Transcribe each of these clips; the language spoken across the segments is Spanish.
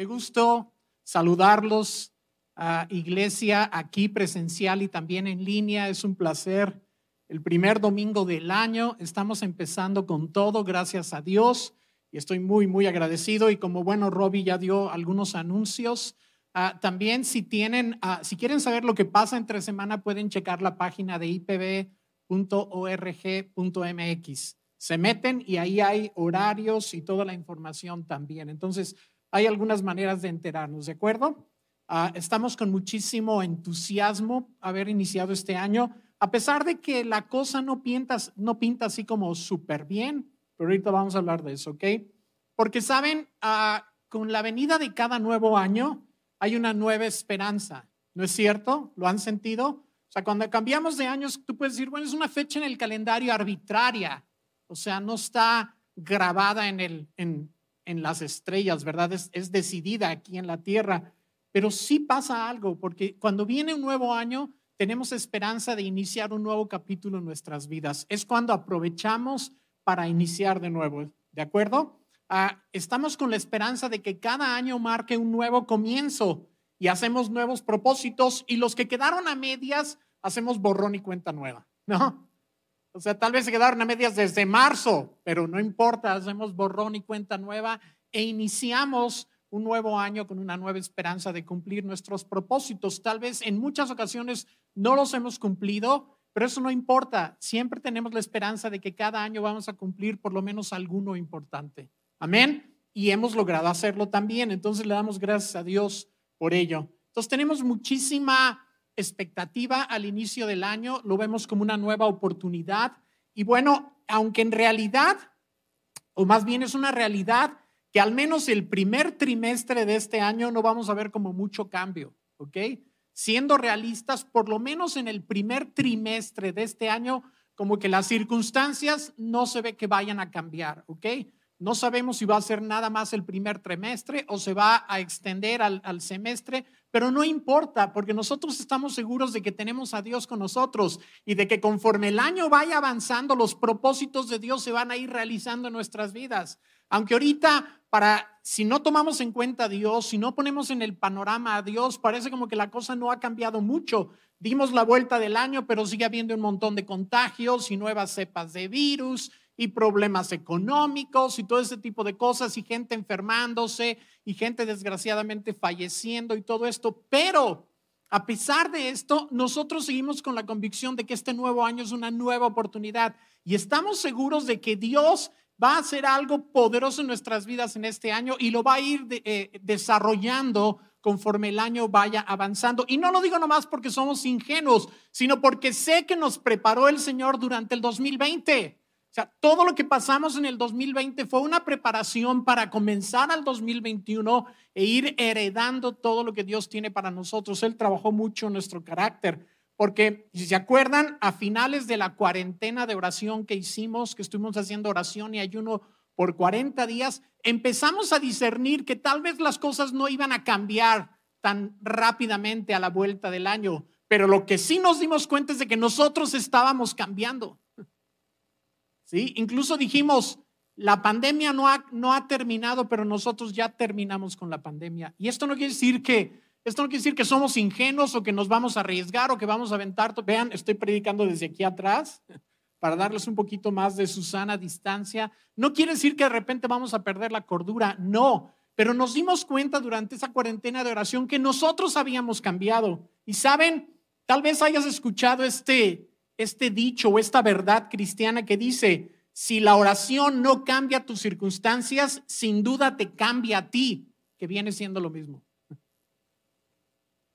Qué gusto saludarlos a iglesia aquí presencial y también en línea. Es un placer. El primer domingo del año estamos empezando con todo, gracias a Dios. Y estoy muy, muy agradecido. Y como bueno, Robbie ya dio algunos anuncios. Ah, también si tienen, ah, si quieren saber lo que pasa entre semana, pueden checar la página de ipb.org.mx. Se meten y ahí hay horarios y toda la información también. Entonces, hay algunas maneras de enterarnos, ¿de acuerdo? Ah, estamos con muchísimo entusiasmo haber iniciado este año, a pesar de que la cosa no pinta, no pinta así como súper bien, pero ahorita vamos a hablar de eso, ¿ok? Porque saben, ah, con la venida de cada nuevo año hay una nueva esperanza, ¿no es cierto? ¿Lo han sentido? O sea, cuando cambiamos de años, tú puedes decir, bueno, es una fecha en el calendario arbitraria, o sea, no está grabada en, el, en, en las estrellas, ¿verdad? Es, decidida aquí en la tierra. Pero sí pasa algo, porque cuando viene un nuevo año, tenemos esperanza de iniciar un nuevo capítulo en nuestras vidas. Es cuando aprovechamos para iniciar de nuevo, ¿de acuerdo? Ah, estamos con la esperanza de que cada año marque un nuevo comienzo y hacemos nuevos propósitos y los que quedaron a medias hacemos borrón y cuenta nueva, ¿no? O sea, tal vez se quedaron a medias desde marzo, pero no importa, hacemos borrón y cuenta nueva e iniciamos un nuevo año con una nueva esperanza de cumplir nuestros propósitos. Tal vez en muchas ocasiones no los hemos cumplido, pero eso no importa. Siempre tenemos la esperanza de que cada año vamos a cumplir por lo menos alguno importante. Amén. Y hemos logrado hacerlo también. Entonces le damos gracias a Dios por ello. Entonces tenemos muchísima expectativa al inicio del año, lo vemos como una nueva oportunidad. Y bueno, aunque en realidad, o más bien es una realidad, que al menos el primer trimestre de este año no vamos a ver como mucho cambio, ¿ok? Siendo realistas, por lo menos en el primer trimestre de este año, como que las circunstancias no se ve que vayan a cambiar, ¿ok? No sabemos si va a ser nada más el primer trimestre o se va a extender al, semestre, pero no importa, porque nosotros estamos seguros de que tenemos a Dios con nosotros y de que conforme el año vaya avanzando, los propósitos de Dios se van a ir realizando en nuestras vidas. Aunque ahorita, para, si no tomamos en cuenta a Dios, si no ponemos en el panorama a Dios, parece como que la cosa no ha cambiado mucho. Dimos la vuelta del año, pero sigue habiendo un montón de contagios y nuevas cepas de virus y problemas económicos y todo ese tipo de cosas y gente enfermándose y gente desgraciadamente falleciendo y todo esto. Pero a pesar de esto, nosotros seguimos con la convicción de que este nuevo año es una nueva oportunidad y estamos seguros de que Dios va a hacer algo poderoso en nuestras vidas en este año y lo va a ir eh, desarrollando conforme el año vaya avanzando. Y no lo digo nomás porque somos ingenuos, sino porque sé que nos preparó el Señor durante el 2020. O sea, todo lo que pasamos en el 2020 fue una preparación para comenzar al 2021 e ir heredando todo lo que Dios tiene para nosotros. Él trabajó mucho en nuestro carácter, porque si se acuerdan, a finales de la cuarentena de oración que hicimos, que estuvimos haciendo oración y ayuno por 40 días, empezamos a discernir que tal vez las cosas no iban a cambiar tan rápidamente a la vuelta del año, pero lo que sí nos dimos cuenta es de que nosotros estábamos cambiando. ¿Sí? Incluso dijimos, la pandemia no ha, no ha terminado, pero nosotros ya terminamos con la pandemia. Y esto no quiere decir que, esto no quiere decir que somos ingenuos o que nos vamos a arriesgar o que vamos a aventar. Vean, estoy predicando desde aquí atrás para darles un poquito más de su sana distancia. No quiere decir que de repente vamos a perder la cordura, no, pero nos dimos cuenta durante esa cuarentena de oración que nosotros habíamos cambiado. Y saben, tal vez hayas escuchado este, este dicho o esta verdad cristiana que dice, si la oración no cambia tus circunstancias, sin duda te cambia a ti, que viene siendo lo mismo.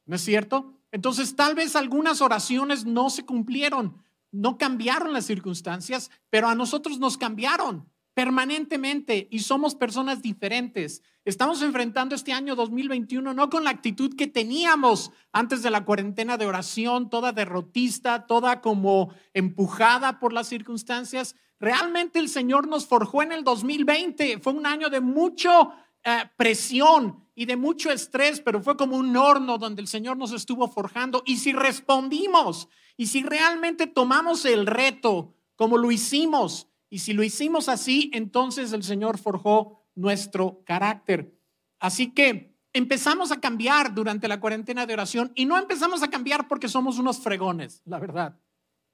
¿No es cierto? Entonces, tal vez algunas oraciones no se cumplieron, no cambiaron las circunstancias, pero a nosotros nos cambiaron permanentemente y somos personas diferentes. Estamos enfrentando este año 2021 no con la actitud que teníamos antes de la cuarentena de oración, toda derrotista, toda como empujada por las circunstancias. Realmente el Señor nos forjó en el 2020. Fue un año de mucho eh, presión y de mucho estrés, pero fue como un horno donde el Señor nos estuvo forjando. Y si respondimos y si realmente tomamos el reto como lo hicimos, y si lo hicimos así, entonces el Señor forjó nuestro carácter. Así que empezamos a cambiar durante la cuarentena de oración y no empezamos a cambiar porque somos unos fregones, la verdad.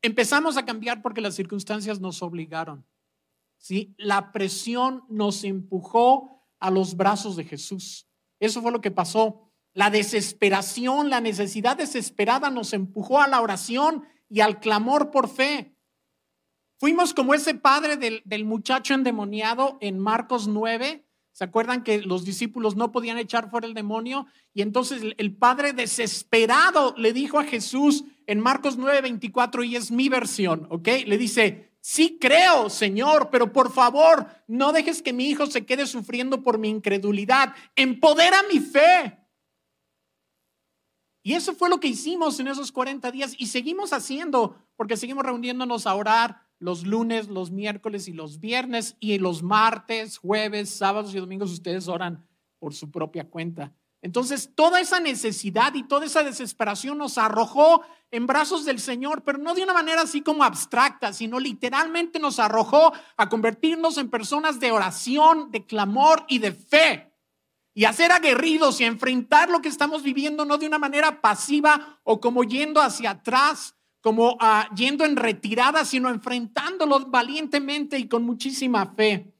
Empezamos a cambiar porque las circunstancias nos obligaron. ¿sí? La presión nos empujó a los brazos de Jesús. Eso fue lo que pasó. La desesperación, la necesidad desesperada nos empujó a la oración y al clamor por fe. Fuimos como ese padre del, del muchacho endemoniado en Marcos 9, ¿Se acuerdan que los discípulos no podían echar fuera el demonio? Y entonces el padre desesperado le dijo a Jesús en Marcos 9:24, y es mi versión, ¿ok? Le dice, sí creo, Señor, pero por favor, no dejes que mi hijo se quede sufriendo por mi incredulidad. Empodera mi fe. Y eso fue lo que hicimos en esos 40 días y seguimos haciendo, porque seguimos reuniéndonos a orar los lunes, los miércoles y los viernes, y los martes, jueves, sábados y domingos ustedes oran por su propia cuenta. Entonces, toda esa necesidad y toda esa desesperación nos arrojó en brazos del Señor, pero no de una manera así como abstracta, sino literalmente nos arrojó a convertirnos en personas de oración, de clamor y de fe. Y a ser aguerridos y a enfrentar lo que estamos viviendo no de una manera pasiva o como yendo hacia atrás, como ah, yendo en retirada, sino enfrentándolo valientemente y con muchísima fe.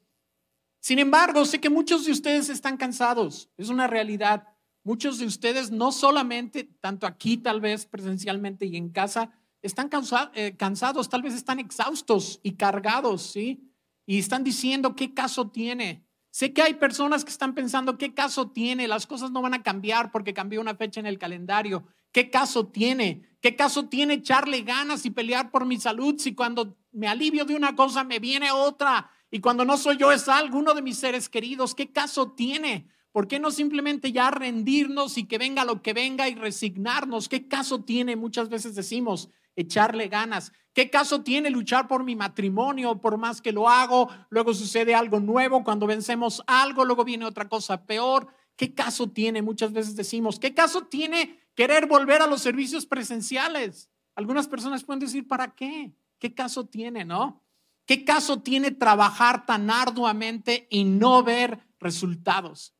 Sin embargo, sé que muchos de ustedes están cansados, es una realidad. Muchos de ustedes, no solamente, tanto aquí tal vez presencialmente y en casa, están eh, cansados, tal vez están exhaustos y cargados, ¿sí? Y están diciendo, ¿qué caso tiene? Sé que hay personas que están pensando, ¿qué caso tiene? Las cosas no van a cambiar porque cambió una fecha en el calendario. ¿Qué caso tiene? ¿Qué caso tiene echarle ganas y pelear por mi salud si cuando me alivio de una cosa me viene otra y cuando no soy yo es alguno de mis seres queridos? ¿Qué caso tiene? ¿Por qué no simplemente ya rendirnos y que venga lo que venga y resignarnos? ¿Qué caso tiene? Muchas veces decimos echarle ganas. ¿Qué caso tiene luchar por mi matrimonio? Por más que lo hago, luego sucede algo nuevo, cuando vencemos algo, luego viene otra cosa peor. ¿Qué caso tiene? Muchas veces decimos, ¿qué caso tiene querer volver a los servicios presenciales? Algunas personas pueden decir, ¿para qué? ¿Qué caso tiene, no? ¿Qué caso tiene trabajar tan arduamente y no ver resultados?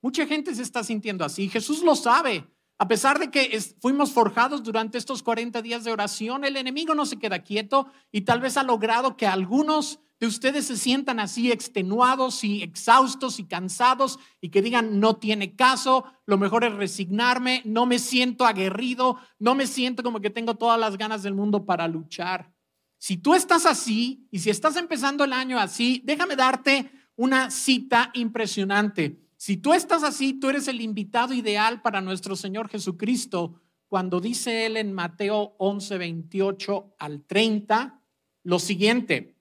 Mucha gente se está sintiendo así. Jesús lo sabe. A pesar de que fuimos forjados durante estos 40 días de oración, el enemigo no se queda quieto y tal vez ha logrado que algunos de ustedes se sientan así extenuados y exhaustos y cansados y que digan, no tiene caso, lo mejor es resignarme, no me siento aguerrido, no me siento como que tengo todas las ganas del mundo para luchar. Si tú estás así y si estás empezando el año así, déjame darte una cita impresionante. Si tú estás así, tú eres el invitado ideal para nuestro Señor Jesucristo cuando dice Él en Mateo 11, 28 al 30 lo siguiente.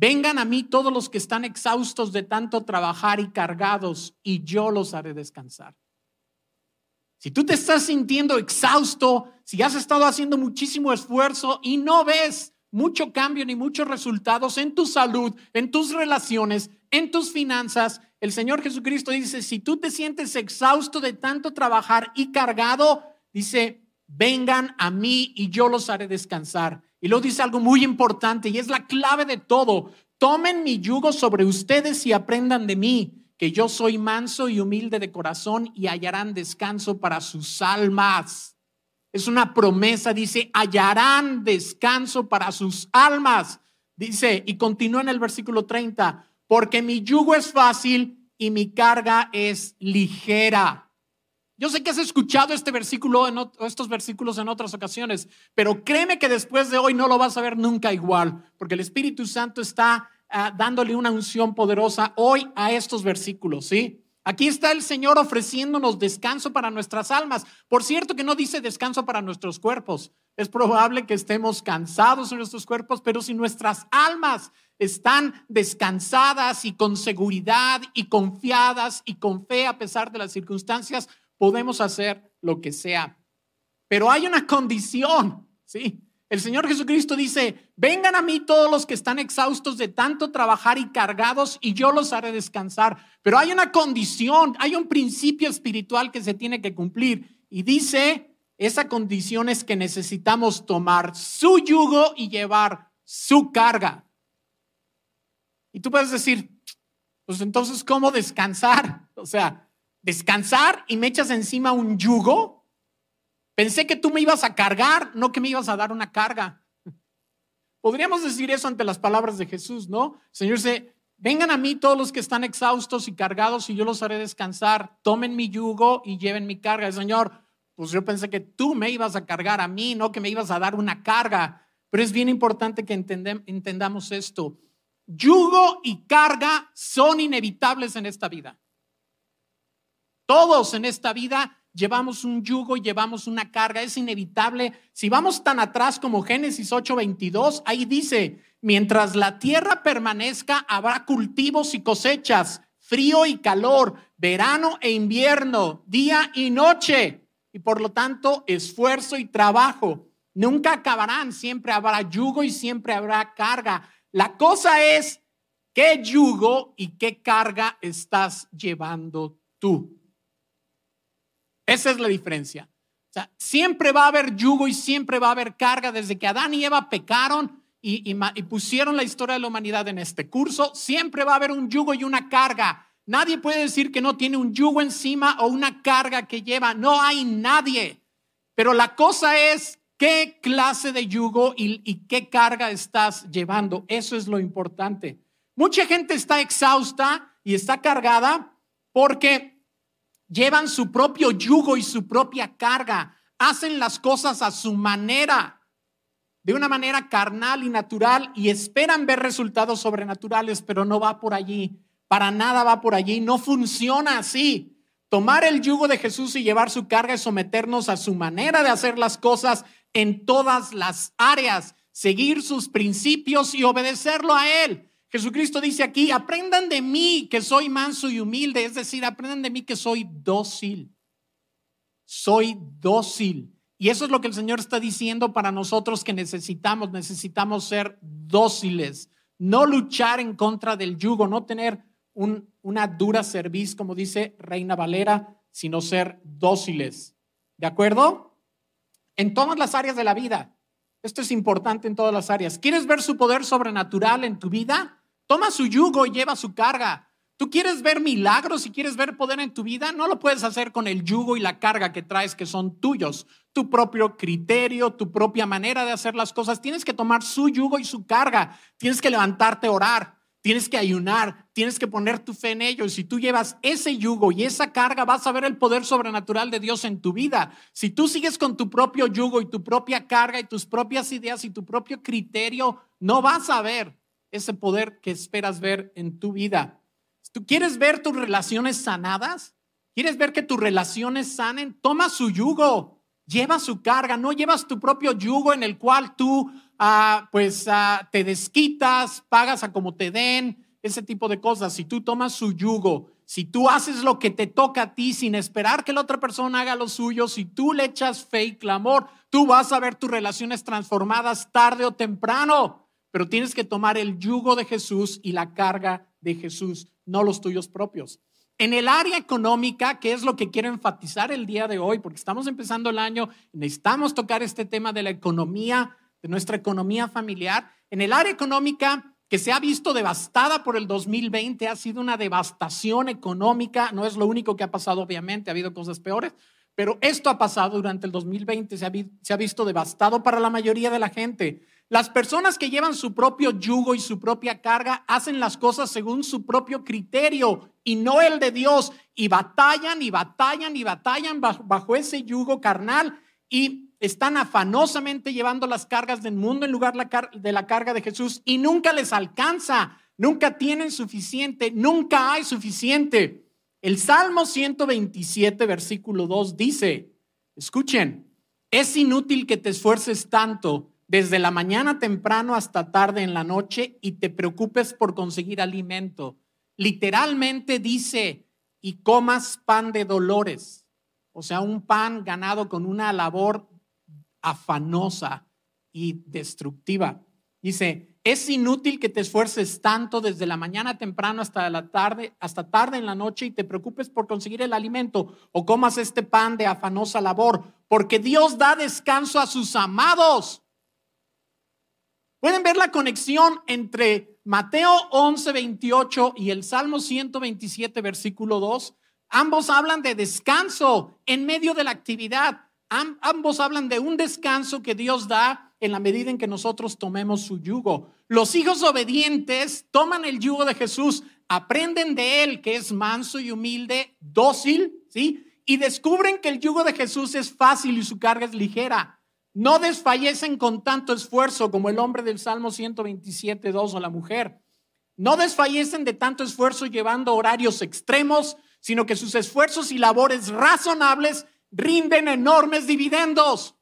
Vengan a mí todos los que están exhaustos de tanto trabajar y cargados, y yo los haré descansar. Si tú te estás sintiendo exhausto, si has estado haciendo muchísimo esfuerzo y no ves mucho cambio ni muchos resultados en tu salud, en tus relaciones, en tus finanzas, el Señor Jesucristo dice, si tú te sientes exhausto de tanto trabajar y cargado, dice, vengan a mí y yo los haré descansar. Y luego dice algo muy importante y es la clave de todo. Tomen mi yugo sobre ustedes y aprendan de mí, que yo soy manso y humilde de corazón y hallarán descanso para sus almas. Es una promesa, dice, hallarán descanso para sus almas. Dice, y continúa en el versículo 30, porque mi yugo es fácil y mi carga es ligera. Yo sé que has escuchado este versículo, en estos versículos en otras ocasiones, pero créeme que después de hoy no lo vas a ver nunca igual, porque el Espíritu Santo está ah, dándole una unción poderosa hoy a estos versículos, ¿sí? Aquí está el Señor ofreciéndonos descanso para nuestras almas. Por cierto que no dice descanso para nuestros cuerpos. Es probable que estemos cansados en nuestros cuerpos, pero si nuestras almas están descansadas y con seguridad y confiadas y con fe a pesar de las circunstancias, podemos hacer lo que sea. Pero hay una condición, ¿sí? El Señor Jesucristo dice, vengan a mí todos los que están exhaustos de tanto trabajar y cargados y yo los haré descansar. Pero hay una condición, hay un principio espiritual que se tiene que cumplir. Y dice, esa condición es que necesitamos tomar su yugo y llevar su carga. Y tú puedes decir, pues entonces, ¿cómo descansar? O sea, descansar y me echas encima un yugo. Pensé que tú me ibas a cargar, no que me ibas a dar una carga. Podríamos decir eso ante las palabras de Jesús, ¿no? Señor dice, vengan a mí todos los que están exhaustos y cargados y yo los haré descansar. Tomen mi yugo y lleven mi carga. Señor, pues yo pensé que tú me ibas a cargar a mí, no que me ibas a dar una carga. Pero es bien importante que entendamos esto. Yugo y carga son inevitables en esta vida. Todos en esta vida llevamos un yugo y llevamos una carga, es inevitable. Si vamos tan atrás como Génesis 8:22, ahí dice, mientras la tierra permanezca, habrá cultivos y cosechas, frío y calor, verano e invierno, día y noche, y por lo tanto esfuerzo y trabajo. Nunca acabarán, siempre habrá yugo y siempre habrá carga. La cosa es qué yugo y qué carga estás llevando tú. Esa es la diferencia. Siempre va a haber yugo y siempre va a haber carga. Desde que Adán y Eva pecaron y pusieron la historia de la humanidad en este curso, siempre va a haber un yugo y una carga. Nadie puede decir que no tiene un yugo encima o una carga que lleva. No hay nadie. Pero la cosa es ¿Qué clase de yugo y, qué carga estás llevando? Eso es lo importante. Mucha gente está exhausta y está cargada porque llevan su propio yugo y su propia carga. Hacen las cosas a su manera, de una manera carnal y natural, y esperan ver resultados sobrenaturales, pero no va por allí. Para nada va por allí. No funciona así. Tomar el yugo de Jesús y llevar su carga es someternos a su manera de hacer las cosas en todas las áreas, seguir sus principios y obedecerlo a Él. Jesucristo dice aquí, aprendan de mí que soy manso y humilde, es decir, aprendan de mí que soy dócil. Soy dócil. Y eso es lo que el Señor está diciendo para nosotros que necesitamos, necesitamos ser dóciles, no luchar en contra del yugo, no tener una dura cerviz, como dice Reina Valera, sino ser dóciles. ¿De acuerdo? en todas las áreas de la vida. Esto es importante en todas las áreas. ¿Quieres ver su poder sobrenatural en tu vida? Toma su yugo y lleva su carga. ¿Tú quieres ver milagros y quieres ver poder en tu vida? No lo puedes hacer con el yugo y la carga que traes que son tuyos, tu propio criterio, tu propia manera de hacer las cosas. Tienes que tomar su yugo y su carga. Tienes que levantarte a orar. Tienes que ayunar, tienes que poner tu fe en ellos. Si tú llevas ese yugo y esa carga, vas a ver el poder sobrenatural de Dios en tu vida. Si tú sigues con tu propio yugo y tu propia carga y tus propias ideas y tu propio criterio, no vas a ver ese poder que esperas ver en tu vida. ¿Tú quieres ver tus relaciones sanadas? ¿Quieres ver que tus relaciones sanen? Toma su yugo, lleva su carga, no llevas tu propio yugo en el cual tú pues te desquitas, pagas a como te den, ese tipo de cosas. Si tú tomas su yugo, si tú haces lo que te toca a ti sin esperar que la otra persona haga lo suyo, si tú le echas fe y clamor, tú vas a ver tus relaciones transformadas tarde o temprano. Pero tienes que tomar el yugo de Jesús y la carga de Jesús, no los tuyos propios. En el área económica, que es lo que quiero enfatizar el día de hoy, porque estamos empezando el año, necesitamos tocar este tema de la economía de nuestra economía familiar. En el área económica que se ha visto devastada por el 2020, ha sido una devastación económica, no es lo único que ha pasado, obviamente, ha habido cosas peores, pero esto ha pasado durante el 2020, se ha, se ha visto devastado para la mayoría de la gente. Las personas que llevan su propio yugo y su propia carga hacen las cosas según su propio criterio y no el de Dios, y batallan y batallan y batallan bajo, ese yugo carnal y están afanosamente llevando las cargas del mundo en lugar de la carga de Jesús y nunca les alcanza, nunca tienen suficiente, nunca hay suficiente. El Salmo 127, versículo 2 dice, escuchen, es inútil que te esfuerces tanto desde la mañana temprano hasta tarde en la noche y te preocupes por conseguir alimento. Literalmente dice, y comas pan de dolores, o sea, un pan ganado con una labor afanosa y destructiva. Dice, es inútil que te esfuerces tanto desde la mañana temprano hasta la tarde, hasta tarde en la noche y te preocupes por conseguir el alimento o comas este pan de afanosa labor, porque Dios da descanso a sus amados. Pueden ver la conexión entre Mateo 11, 28 y el Salmo 127, versículo 2. Ambos hablan de descanso en medio de la actividad. ambos hablan de un descanso que Dios da en la medida en que nosotros tomemos su yugo. Los hijos obedientes toman el yugo de Jesús, aprenden de él que es manso y humilde, dócil, ¿sí? Y descubren que el yugo de Jesús es fácil y su carga es ligera. No desfallecen con tanto esfuerzo como el hombre del Salmo 127, 2 o la mujer. No desfallecen de tanto esfuerzo llevando horarios extremos, sino que sus esfuerzos y labores razonables rinden enormes dividendos.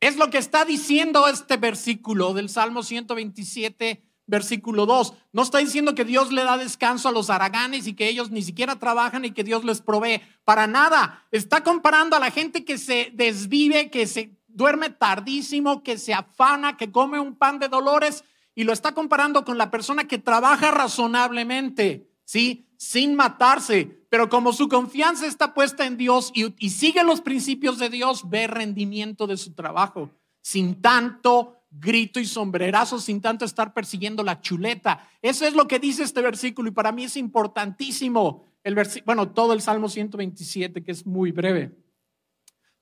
Es lo que está diciendo este versículo del Salmo 127, versículo 2. No está diciendo que Dios le da descanso a los araganes y que ellos ni siquiera trabajan y que Dios les provee. Para nada. Está comparando a la gente que se desvive, que se duerme tardísimo, que se afana, que come un pan de dolores y lo está comparando con la persona que trabaja razonablemente, ¿sí? Sin matarse, pero como su confianza está puesta en Dios y, sigue los principios de Dios, ve rendimiento de su trabajo, sin tanto grito y sombrerazo, sin tanto estar persiguiendo la chuleta. Eso es lo que dice este versículo y para mí es importantísimo. El bueno, todo el Salmo 127, que es muy breve.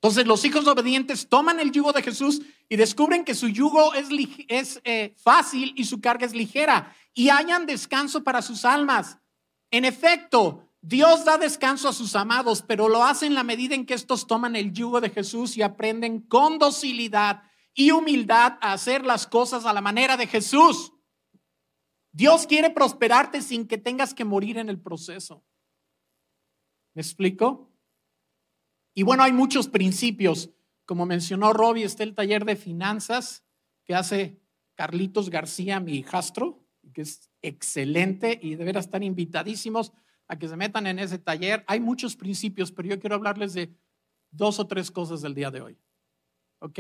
Entonces los hijos obedientes toman el yugo de Jesús y descubren que su yugo es, eh, fácil y su carga es ligera y hayan descanso para sus almas. En efecto, Dios da descanso a sus amados, pero lo hace en la medida en que estos toman el yugo de Jesús y aprenden con docilidad y humildad a hacer las cosas a la manera de Jesús. Dios quiere prosperarte sin que tengas que morir en el proceso. ¿Me explico? Y bueno, hay muchos principios. Como mencionó Robbie, está el taller de finanzas que hace Carlitos García, mi hijastro, que es excelente y de veras están invitadísimos a que se metan en ese taller. Hay muchos principios, pero yo quiero hablarles de dos o tres cosas del día de hoy. ¿Ok?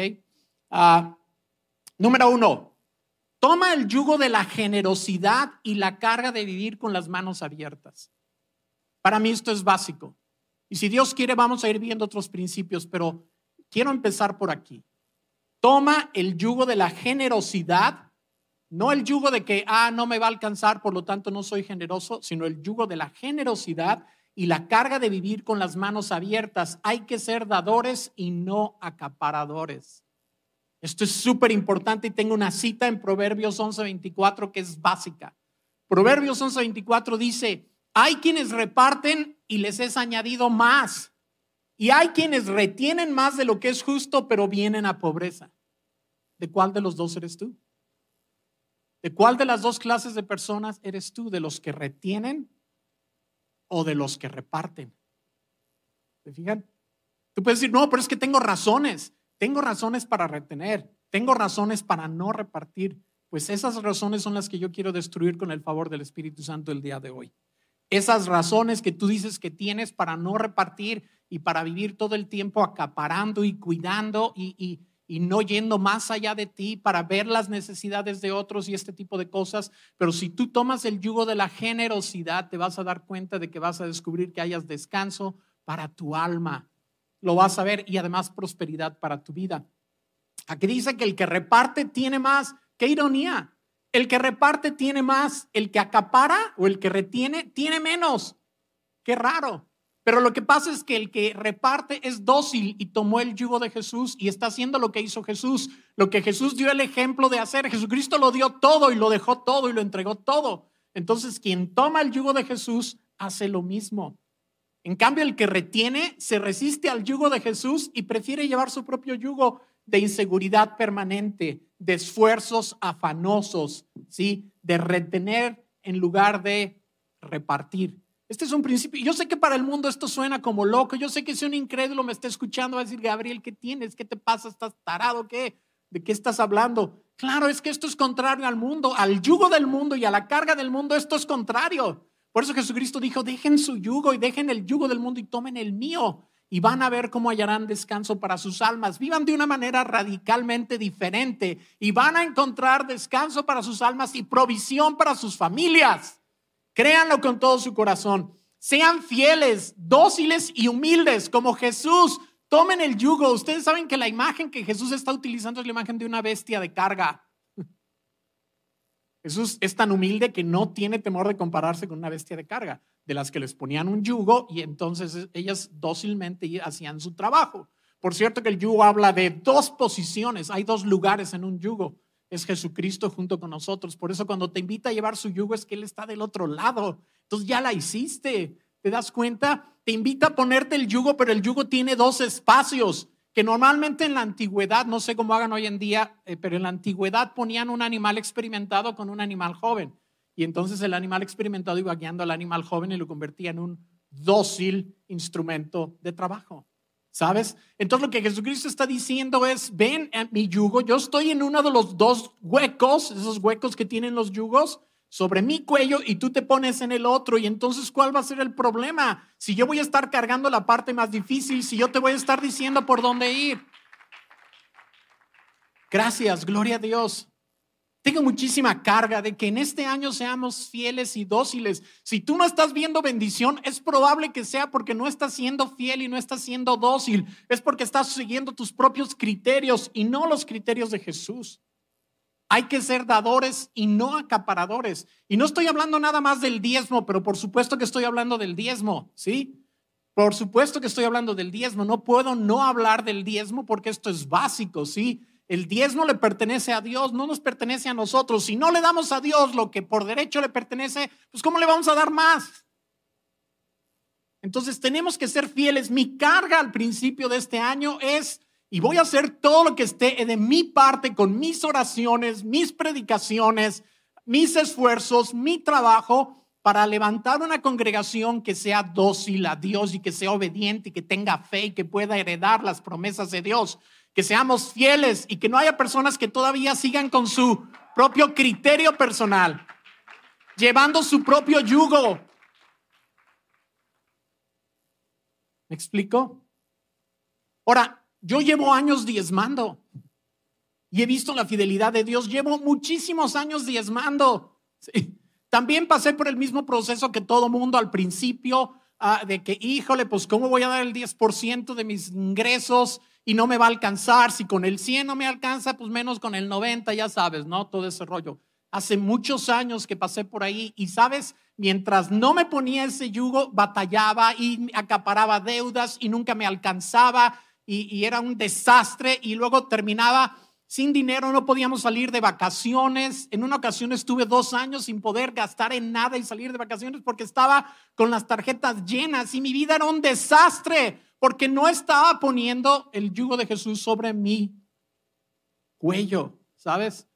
Ah, número uno, toma el yugo de la generosidad y la carga de vivir con las manos abiertas. Para mí esto es básico. Y si Dios quiere, vamos a ir viendo otros principios, pero quiero empezar por aquí. Toma el yugo de la generosidad, no el yugo de que, ah, no me va a alcanzar, por lo tanto no soy generoso, sino el yugo de la generosidad y la carga de vivir con las manos abiertas. Hay que ser dadores y no acaparadores. Esto es súper importante y tengo una cita en Proverbios 11:24 que es básica. Proverbios 11:24 dice, hay quienes reparten y les es añadido más. Y hay quienes retienen más de lo que es justo, pero vienen a pobreza. ¿De cuál de los dos eres tú? ¿De cuál de las dos clases de personas eres tú? ¿De los que retienen o de los que reparten? ¿Se fijan? Tú puedes decir, no, pero es que tengo razones. Tengo razones para retener. Tengo razones para no repartir. Pues esas razones son las que yo quiero destruir con el favor del Espíritu Santo el día de hoy esas razones que tú dices que tienes para no repartir y para vivir todo el tiempo acaparando y cuidando y, no yendo más allá de ti para ver las necesidades de otros y este tipo de cosas. Pero si tú tomas el yugo de la generosidad, te vas a dar cuenta de que vas a descubrir que hayas descanso para tu alma. Lo vas a ver y además prosperidad para tu vida. Aquí dice que el que reparte tiene más. Qué ironía. El que reparte tiene más, el que acapara o el que retiene tiene menos. Qué raro. Pero lo que pasa es que el que reparte es dócil y tomó el yugo de Jesús y está haciendo lo que hizo Jesús, lo que Jesús dio el ejemplo de hacer. Jesucristo lo dio todo y lo dejó todo y lo entregó todo. Entonces, quien toma el yugo de Jesús hace lo mismo. En cambio, el que retiene se resiste al yugo de Jesús y prefiere llevar su propio yugo de inseguridad permanente, de esfuerzos afanosos, ¿sí? De retener en lugar de repartir. Este es un principio. Yo sé que para el mundo esto suena como loco. Yo sé que si un incrédulo me está escuchando va a decir, Gabriel, ¿qué tienes? ¿Qué te pasa? ¿Estás tarado? ¿Qué? ¿De qué estás hablando? Claro, es que esto es contrario al mundo, al yugo del mundo y a la carga del mundo. Esto es contrario. Por eso Jesucristo dijo, dejen su yugo y dejen el yugo del mundo y tomen el mío y van a ver cómo hallarán descanso para sus almas. Vivan de una manera radicalmente diferente y van a encontrar descanso para sus almas y provisión para sus familias. Créanlo con todo su corazón. Sean fieles, dóciles y humildes como Jesús. Tomen el yugo. Ustedes saben que la imagen que Jesús está utilizando es la imagen de una bestia de carga. Jesús es tan humilde que no tiene temor de compararse con una bestia de carga. De las que les ponían un yugo y entonces ellas dócilmente hacían su trabajo. Por cierto que el yugo habla de dos posiciones, hay dos lugares en un yugo. Es Jesucristo junto con nosotros. Por eso cuando te invita a llevar su yugo es que Él está del otro lado. Entonces ya la hiciste. ¿Te das cuenta? Te invita a ponerte el yugo, pero el yugo tiene dos espacios que normalmente en la antigüedad, no sé cómo hagan hoy en día, eh, pero en la antigüedad ponían un animal experimentado con un animal joven. Y entonces el animal experimentado iba guiando al animal joven y lo convertía en un dócil instrumento de trabajo. ¿Sabes? Entonces lo que Jesucristo está diciendo es, ven a mi yugo, yo estoy en uno de los dos huecos, esos huecos que tienen los yugos, sobre mi cuello y tú te pones en el otro. Y entonces, ¿cuál va a ser el problema? Si yo voy a estar cargando la parte más difícil, si yo te voy a estar diciendo por dónde ir. Gracias, gloria a Dios. Tengo muchísima carga de que en este año seamos fieles y dóciles. Si tú no estás viendo bendición, es probable que sea porque no estás siendo fiel y no estás siendo dócil. Es porque estás siguiendo tus propios criterios y no los criterios de Jesús. Hay que ser dadores y no acaparadores. Y no estoy hablando nada más del diezmo, pero por supuesto que estoy hablando del diezmo, ¿sí? Por supuesto que estoy hablando del diezmo. No puedo no hablar del diezmo porque esto es básico, ¿sí? El diezmo le pertenece a Dios, no nos pertenece a nosotros. Si no le damos a Dios lo que por derecho le pertenece, pues ¿cómo le vamos a dar más? Entonces tenemos que ser fieles. Mi carga al principio de este año es, y voy a hacer todo lo que esté de mi parte con mis oraciones, mis predicaciones, mis esfuerzos, mi trabajo para levantar una congregación que sea dócil a Dios y que sea obediente y que tenga fe y que pueda heredar las promesas de Dios que seamos fieles y que no haya personas que todavía sigan con su propio criterio personal, llevando su propio yugo. ¿Me explico? Ahora, yo llevo años diezmando y he visto la fidelidad de Dios. Llevo muchísimos años diezmando. También pasé por el mismo proceso que todo mundo al principio, ah, de que, híjole, pues, ¿cómo voy a dar el 10% de mis ingresos? Y no me va a alcanzar. Si con el 100 no me alcanza, pues menos con el 90, ya sabes, ¿no? Todo ese rollo. Hace muchos años que pasé por ahí y sabes, mientras no me ponía ese yugo, batallaba y acaparaba deudas y nunca me alcanzaba y, y era un desastre y luego terminaba sin dinero, no podíamos salir de vacaciones. En una ocasión estuve dos años sin poder gastar en nada y salir de vacaciones porque estaba con las tarjetas llenas y mi vida era un desastre porque no estaba poniendo el yugo de Jesús sobre mi cuello, ¿sabes?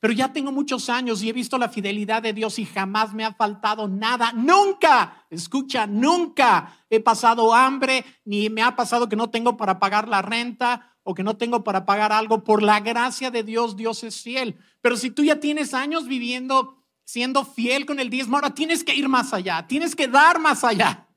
Pero ya tengo muchos años y he visto la fidelidad de Dios y jamás me ha faltado nada. Nunca, escucha, nunca he pasado hambre, ni me ha pasado que no tengo para pagar la renta o que no tengo para pagar algo. Por la gracia de Dios, Dios es fiel. Pero si tú ya tienes años viviendo, siendo fiel con el diezmo, ahora tienes que ir más allá, tienes que dar más allá.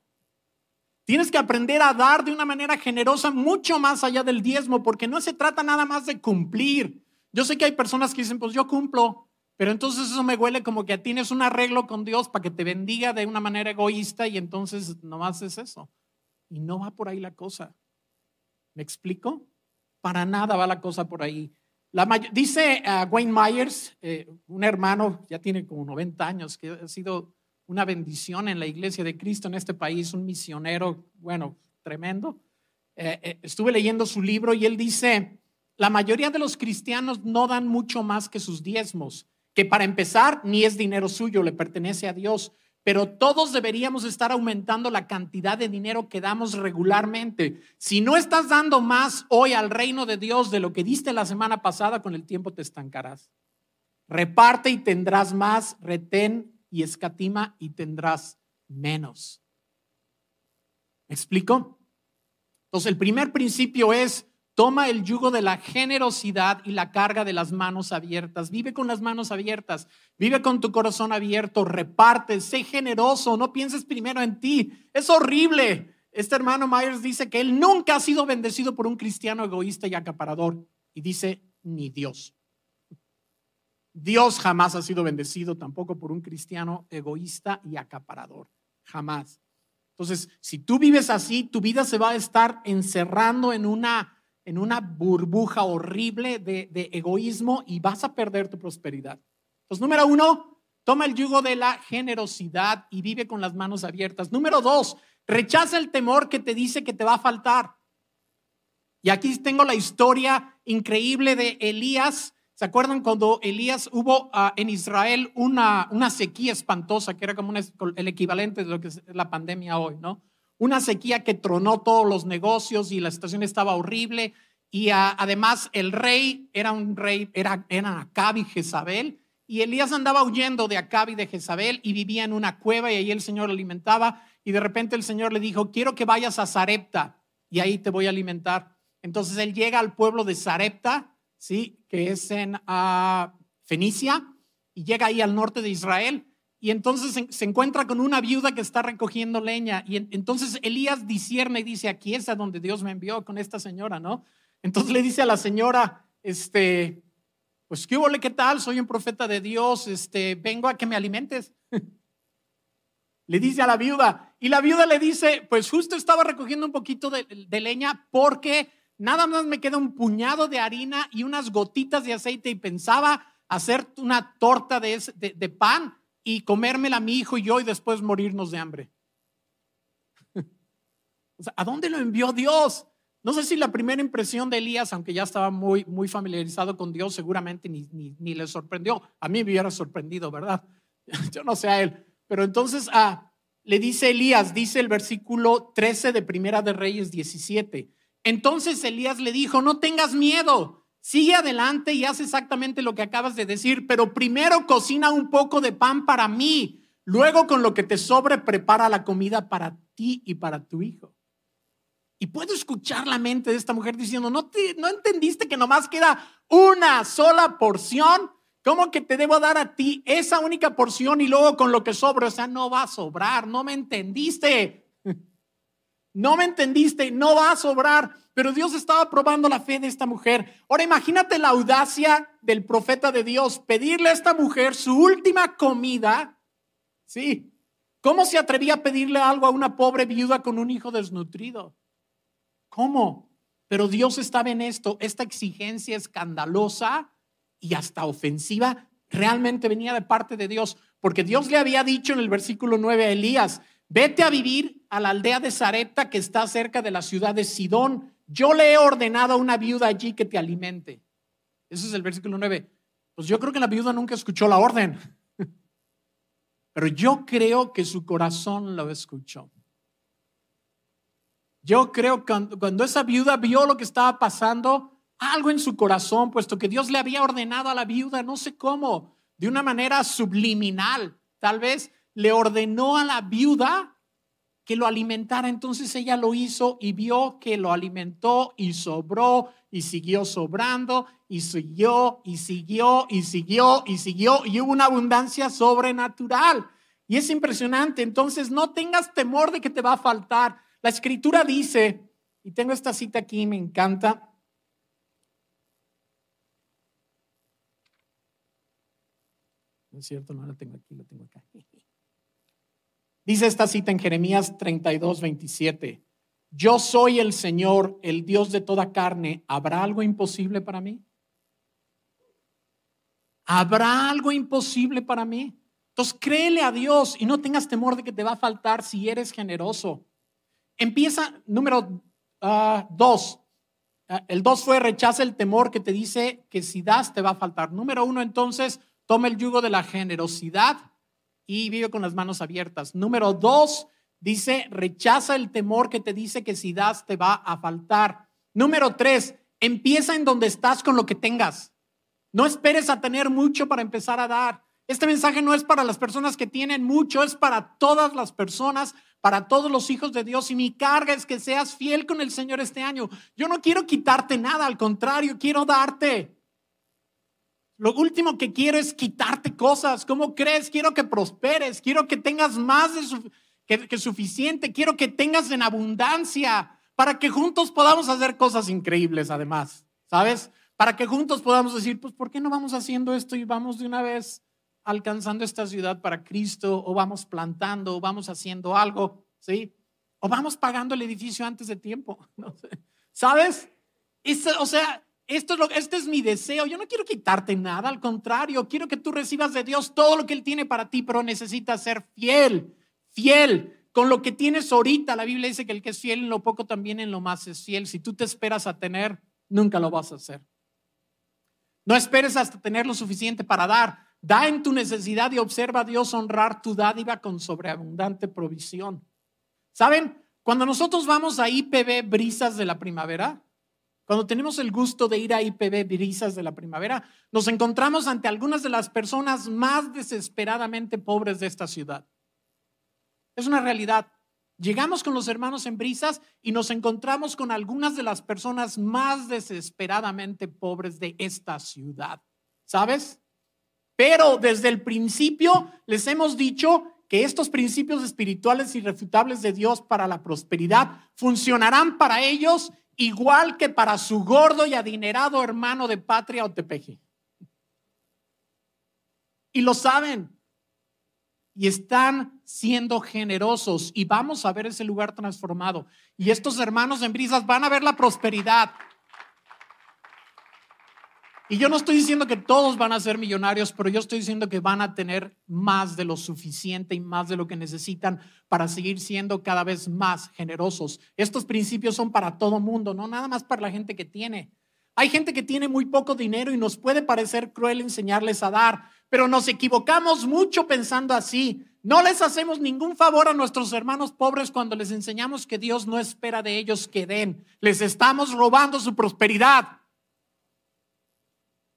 Tienes que aprender a dar de una manera generosa mucho más allá del diezmo, porque no se trata nada más de cumplir. Yo sé que hay personas que dicen, pues yo cumplo, pero entonces eso me huele como que tienes un arreglo con Dios para que te bendiga de una manera egoísta y entonces nomás es eso. Y no va por ahí la cosa. ¿Me explico? Para nada va la cosa por ahí. Dice uh, Wayne Myers, eh, un hermano, ya tiene como 90 años, que ha sido una bendición en la iglesia de Cristo en este país, un misionero, bueno, tremendo. Eh, eh, estuve leyendo su libro y él dice, la mayoría de los cristianos no dan mucho más que sus diezmos, que para empezar ni es dinero suyo, le pertenece a Dios, pero todos deberíamos estar aumentando la cantidad de dinero que damos regularmente. Si no estás dando más hoy al reino de Dios de lo que diste la semana pasada, con el tiempo te estancarás. Reparte y tendrás más, retén y escatima y tendrás menos. ¿Me explico? Entonces, el primer principio es, toma el yugo de la generosidad y la carga de las manos abiertas. Vive con las manos abiertas, vive con tu corazón abierto, reparte, sé generoso, no pienses primero en ti. Es horrible. Este hermano Myers dice que él nunca ha sido bendecido por un cristiano egoísta y acaparador. Y dice, ni Dios. Dios jamás ha sido bendecido tampoco por un cristiano egoísta y acaparador. Jamás. Entonces, si tú vives así, tu vida se va a estar encerrando en una, en una burbuja horrible de, de egoísmo y vas a perder tu prosperidad. Entonces, número uno, toma el yugo de la generosidad y vive con las manos abiertas. Número dos, rechaza el temor que te dice que te va a faltar. Y aquí tengo la historia increíble de Elías. ¿Se acuerdan cuando Elías hubo ah, en Israel una, una sequía espantosa, que era como el equivalente de lo que es la pandemia hoy, ¿no? Una sequía que tronó todos los negocios y la situación estaba horrible. Y ah, además el rey era un rey, era, eran Acab y Jezabel. Y Elías andaba huyendo de Acab y de Jezabel y vivía en una cueva y ahí el Señor alimentaba. Y de repente el Señor le dijo, quiero que vayas a Zarepta y ahí te voy a alimentar. Entonces él llega al pueblo de Sarepta, ¿sí? que es en uh, Fenicia, y llega ahí al norte de Israel. Y entonces se, encuentra con una viuda que está recogiendo leña. Y entonces Elías discierne y dice, aquí es a donde Dios me envió con esta señora, ¿no? Entonces le dice a la señora, este, pues qué hubo, qué tal, soy un profeta de Dios, este, vengo a que me alimentes. le dice a la viuda. Y la viuda le dice, pues justo estaba recogiendo un poquito de leña porque nada más me queda un puñado de harina y unas gotitas de aceite y pensaba hacer una torta de, pan y comérmela mi hijo y yo y después morirnos de hambre. ¿a dónde lo envió Dios? No sé si la primera impresión de Elías, aunque ya estaba muy, muy familiarizado con Dios, seguramente ni, ni, le sorprendió. A mí me hubiera sorprendido, ¿verdad? Yo no sé a él. Pero entonces ah, le dice Elías, dice el versículo 13 de Primera de Reyes 17. Entonces Elías le dijo, no tengas miedo, sigue adelante y haz exactamente lo que acabas de decir, pero primero cocina un poco de pan para mí, luego con lo que te sobre prepara la comida para ti y para tu hijo. Y puedo escuchar la mente de esta mujer diciendo, ¿no, no entendiste que nomás queda una sola porción? ¿Cómo que te debo dar a ti esa única porción y luego con lo que sobra? O sea, no va a sobrar, no me entendiste. No me entendiste, no va a sobrar, pero Dios estaba probando la fe de esta mujer. Ahora imagínate la audacia del profeta de Dios, pedirle a esta mujer su última comida. Sí. ¿Cómo se atrevía a pedirle algo a una pobre viuda con un hijo desnutrido? ¿Cómo? Pero Dios estaba en esto. Esta exigencia escandalosa y hasta ofensiva realmente venía de parte de Dios, porque Dios le había dicho en el versículo 9 a Elías, vete a vivir a la aldea de Zarepta que está cerca de la ciudad de Sidón. Yo le he ordenado a una viuda allí que te alimente. Ese es el versículo 9. Pues yo creo que la viuda nunca escuchó la orden. Pero yo creo que su corazón lo escuchó. Yo creo que cuando esa viuda vio lo que estaba pasando, algo en su corazón, puesto que Dios le había ordenado a la viuda, no sé cómo, de una manera subliminal, tal vez le ordenó a la viuda que lo alimentara. Entonces ella lo hizo y vio que lo alimentó y sobró y siguió sobrando y siguió y siguió y siguió y siguió y hubo una abundancia sobrenatural. Y es impresionante. Entonces no tengas temor de que te va a faltar. La escritura dice, y tengo esta cita aquí, me encanta. No es cierto, no la tengo aquí, la tengo acá. Dice esta cita en Jeremías 32, 27. Yo soy el Señor, el Dios de toda carne. ¿Habrá algo imposible para mí? ¿Habrá algo imposible para mí? Entonces créele a Dios y no tengas temor de que te va a faltar si eres generoso. Empieza, número ah, dos. Ah, el dos fue rechaza el temor que te dice que si das te va a faltar. Número uno, entonces, toma el yugo de la generosidad y vive con las manos abiertas. Número dos, dice, rechaza el temor que te dice que si das te va a faltar. Número tres, empieza en donde estás con lo que tengas. No esperes a tener mucho para empezar a dar. Este mensaje no es para las personas que tienen mucho, es para todas las personas, para todos los hijos de Dios. Y mi carga es que seas fiel con el Señor este año. Yo no quiero quitarte nada, al contrario, quiero darte. Lo último que quiero es quitarte cosas. ¿Cómo crees? Quiero que prosperes, quiero que tengas más de que, suficiente, quiero que tengas en abundancia para que juntos podamos hacer cosas increíbles además, ¿sabes? Para que juntos podamos decir, pues, ¿por qué no vamos haciendo esto y vamos de una vez alcanzando esta ciudad para Cristo o vamos plantando o vamos haciendo algo, ¿sí? O vamos pagando el edificio antes de tiempo, ¿no? ¿sabes? o sea, esto es lo, este es mi deseo. Yo no quiero quitarte nada, al contrario, quiero que tú recibas de Dios todo lo que Él tiene para ti, pero necesitas ser fiel, fiel con lo que tienes ahorita. La Biblia dice que el que es fiel en lo poco también en lo más es fiel. Si tú te esperas a tener, nunca lo vas a hacer. No esperes hasta tener lo suficiente para dar. Da en tu necesidad y observa a Dios honrar tu dádiva con sobreabundante provisión. ¿Saben? Cuando nosotros vamos a IPB Brisas de la Primavera, cuando tenemos el gusto de ir a IPB Brisas de la Primavera, nos encontramos ante algunas de las personas más desesperadamente pobres de esta ciudad. Es una realidad. Llegamos con los hermanos en Brisas y nos encontramos con algunas de las personas más desesperadamente pobres de esta ciudad. ¿Sabes? Pero desde el principio les hemos dicho que estos principios espirituales irrefutables de Dios para la prosperidad funcionarán para ellos igual que para su gordo y adinerado hermano de patria o tepeji. Y lo saben. Y están siendo generosos. Y vamos a ver ese lugar transformado. Y estos hermanos en brisas van a ver la prosperidad. Y yo no estoy diciendo que todos van a ser millonarios, pero yo estoy diciendo que van a tener más de lo suficiente y más de lo que necesitan para seguir siendo cada vez más generosos. Estos principios son para todo mundo, no nada más para la gente que tiene. Hay gente que tiene muy poco dinero y nos puede parecer cruel enseñarles a dar, pero nos equivocamos mucho pensando así. No les hacemos ningún favor a nuestros hermanos pobres cuando les enseñamos que Dios no espera de ellos que den. Les estamos robando su prosperidad.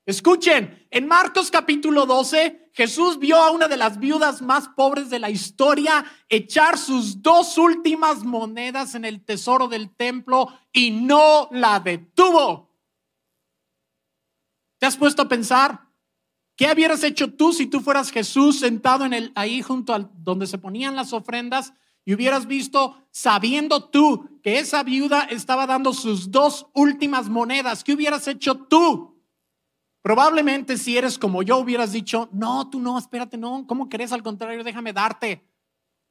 Escuchen, en Marcos capítulo 12, Jesús vio a una de las viudas más pobres de la historia echar sus dos últimas monedas en el tesoro del templo y no la detuvo. ¿Te has puesto a pensar? ¿Qué hubieras hecho tú si tú fueras Jesús sentado en el, ahí junto al donde se ponían las ofrendas y hubieras visto, sabiendo tú que esa viuda estaba dando sus dos últimas monedas? ¿Qué hubieras hecho tú? Probablemente si eres como yo hubieras dicho, no, tú no, espérate, no, ¿cómo querés? Al contrario, déjame darte.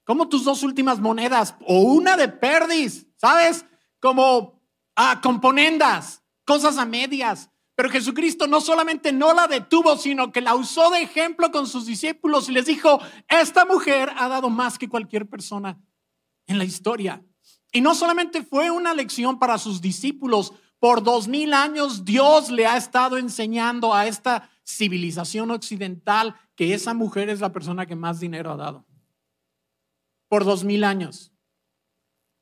Como tus dos últimas monedas o una de perdis, ¿sabes? Como a componendas, cosas a medias. Pero Jesucristo no solamente no la detuvo, sino que la usó de ejemplo con sus discípulos y les dijo, esta mujer ha dado más que cualquier persona en la historia. Y no solamente fue una lección para sus discípulos, por dos mil años Dios le ha estado enseñando a esta civilización occidental que esa mujer es la persona que más dinero ha dado. Por dos mil años.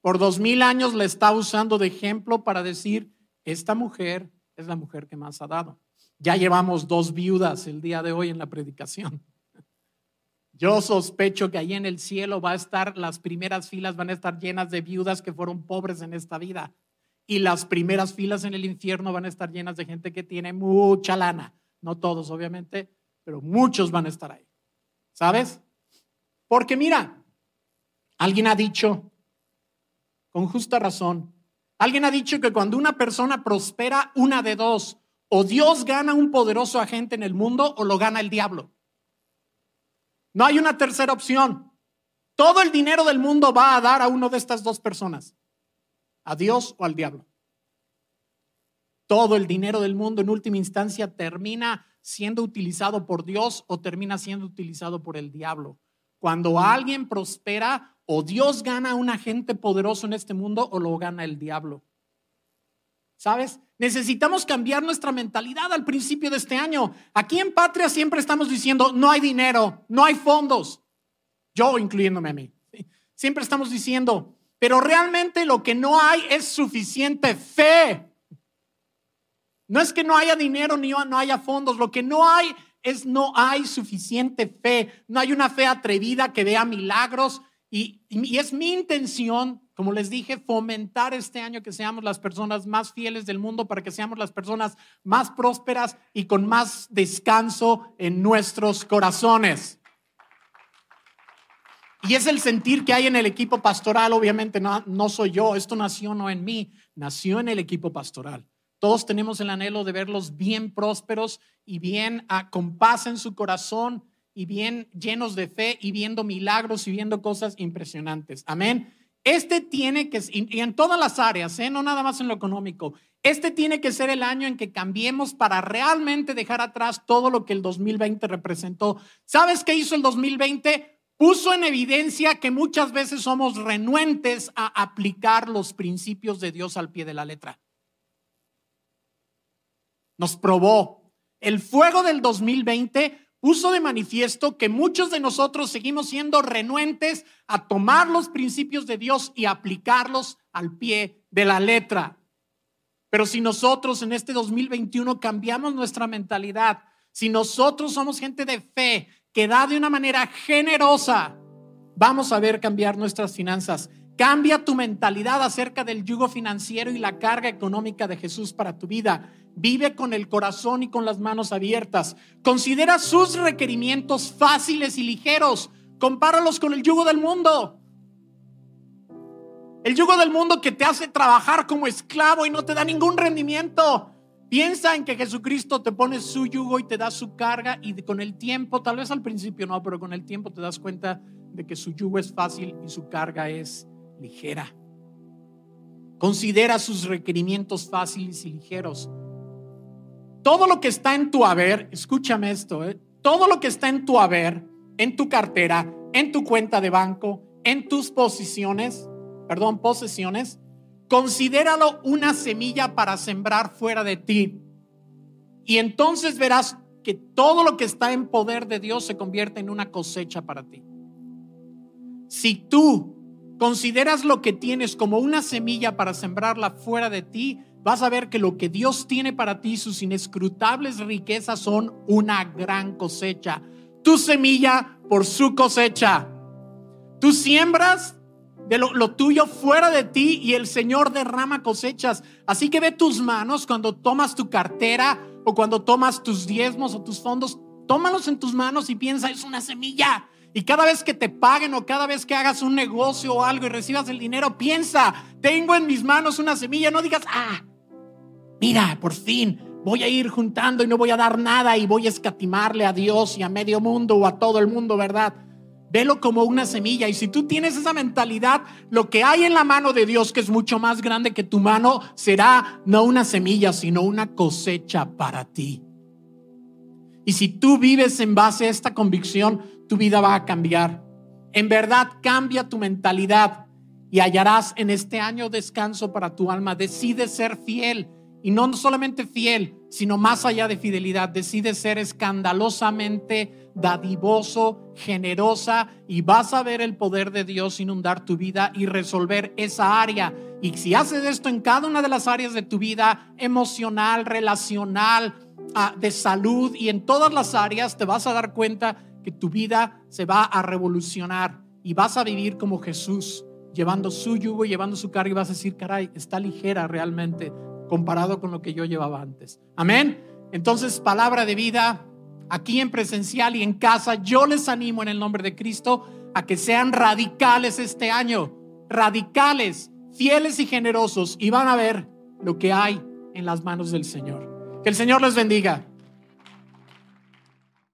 Por dos mil años le está usando de ejemplo para decir, esta mujer es la mujer que más ha dado. Ya llevamos dos viudas el día de hoy en la predicación. Yo sospecho que ahí en el cielo va a estar, las primeras filas van a estar llenas de viudas que fueron pobres en esta vida y las primeras filas en el infierno van a estar llenas de gente que tiene mucha lana. No todos, obviamente, pero muchos van a estar ahí. ¿Sabes? Porque mira, alguien ha dicho, con justa razón, alguien ha dicho que cuando una persona prospera, una de dos, o Dios gana un poderoso agente en el mundo o lo gana el diablo. No hay una tercera opción. Todo el dinero del mundo va a dar a uno de estas dos personas a Dios o al diablo. Todo el dinero del mundo en última instancia termina siendo utilizado por Dios o termina siendo utilizado por el diablo. Cuando alguien prospera, o Dios gana a un agente poderoso en este mundo o lo gana el diablo. ¿Sabes? Necesitamos cambiar nuestra mentalidad al principio de este año. Aquí en Patria siempre estamos diciendo, no hay dinero, no hay fondos. Yo incluyéndome a mí. Siempre estamos diciendo, pero realmente lo que no hay es suficiente fe. No es que no haya dinero ni no haya fondos, lo que no hay es no hay suficiente fe, no hay una fe atrevida que vea milagros y, y, es mi intención, como les dije, fomentar este año que seamos las personas más fieles del mundo para que seamos las personas más prósperas y con más descanso en nuestros corazones. Y es el sentir que hay en el equipo pastoral, obviamente no, no soy yo, esto nació no en mí, nació en el equipo pastoral. Todos tenemos el anhelo de verlos bien prósperos y bien a, con paz en su corazón y bien llenos de fe y viendo milagros y viendo cosas impresionantes. Amén. Este tiene que, y en todas las áreas, ¿eh? no nada más en lo económico, este tiene que ser el año en que cambiemos para realmente dejar atrás todo lo que el 2020 representó. ¿Sabes qué hizo el 2020? Puso en evidencia que muchas veces somos renuentes a aplicar los principios de Dios al pie de la letra. Nos probó. El fuego del 2020 puso de manifiesto que muchos de nosotros seguimos siendo renuentes a tomar los principios de Dios y aplicarlos al pie de la letra. Pero si nosotros en este 2021 cambiamos nuestra mentalidad, si nosotros somos gente de fe que da de una manera generosa, vamos a ver cambiar nuestras finanzas. Cambia tu mentalidad acerca del yugo financiero y la carga económica de Jesús para tu vida. Vive con el corazón y con las manos abiertas. Considera sus requerimientos fáciles y ligeros. Compáralos con el yugo del mundo. El yugo del mundo que te hace trabajar como esclavo y no te da ningún rendimiento. Piensa en que Jesucristo te pone su yugo y te da su carga y con el tiempo, tal vez al principio no, pero con el tiempo te das cuenta de que su yugo es fácil y su carga es ligera. Considera sus requerimientos fáciles y ligeros. Todo lo que está en tu haber, escúchame esto, ¿eh? todo lo que está en tu haber, en tu cartera, en tu cuenta de banco, en tus posiciones, perdón, posesiones, considéralo una semilla para sembrar fuera de ti. Y entonces verás que todo lo que está en poder de Dios se convierte en una cosecha para ti. Si tú consideras lo que tienes como una semilla para sembrarla fuera de ti, vas a ver que lo que Dios tiene para ti, sus inescrutables riquezas son una gran cosecha. Tu semilla por su cosecha. Tú siembras de lo, lo, tuyo fuera de ti y el Señor derrama cosechas. Así que ve tus manos cuando tomas tu cartera o cuando tomas tus diezmos o tus fondos, tómalos en tus manos y piensa, es una semilla. Y cada vez que te paguen o cada vez que hagas un negocio o algo y recibas el dinero, piensa, tengo en mis manos una semilla. No digas, ah, mira, por fin voy a ir juntando y no voy a dar nada y voy a escatimarle a Dios y a medio mundo o a todo el mundo, ¿verdad? Velo como una semilla. Y si tú tienes esa mentalidad, lo que hay en la mano de Dios, que es mucho más grande que tu mano, será no una semilla, sino una cosecha para ti. Y si tú vives en base a esta convicción, tu vida va a cambiar. En verdad, cambia tu mentalidad y hallarás en este año descanso para tu alma. Decide ser fiel y no solamente fiel, sino más allá de fidelidad. Decide ser escandalosamente dadivoso, generosa y vas a ver el poder de Dios inundar tu vida y resolver esa área. Y si haces esto en cada una de las áreas de tu vida, emocional, relacional, ah, de salud y en todas las áreas, te vas a dar cuenta que tu vida se va a revolucionar y vas a vivir como Jesús, llevando su yugo, llevando su carga y vas a decir, caray, está ligera realmente comparado con lo que yo llevaba antes. Amén. Entonces, palabra de vida, aquí en presencial y en casa, yo les animo en el nombre de Cristo a que sean radicales este año, radicales, fieles y generosos, y van a ver lo que hay en las manos del Señor. Que el Señor les bendiga.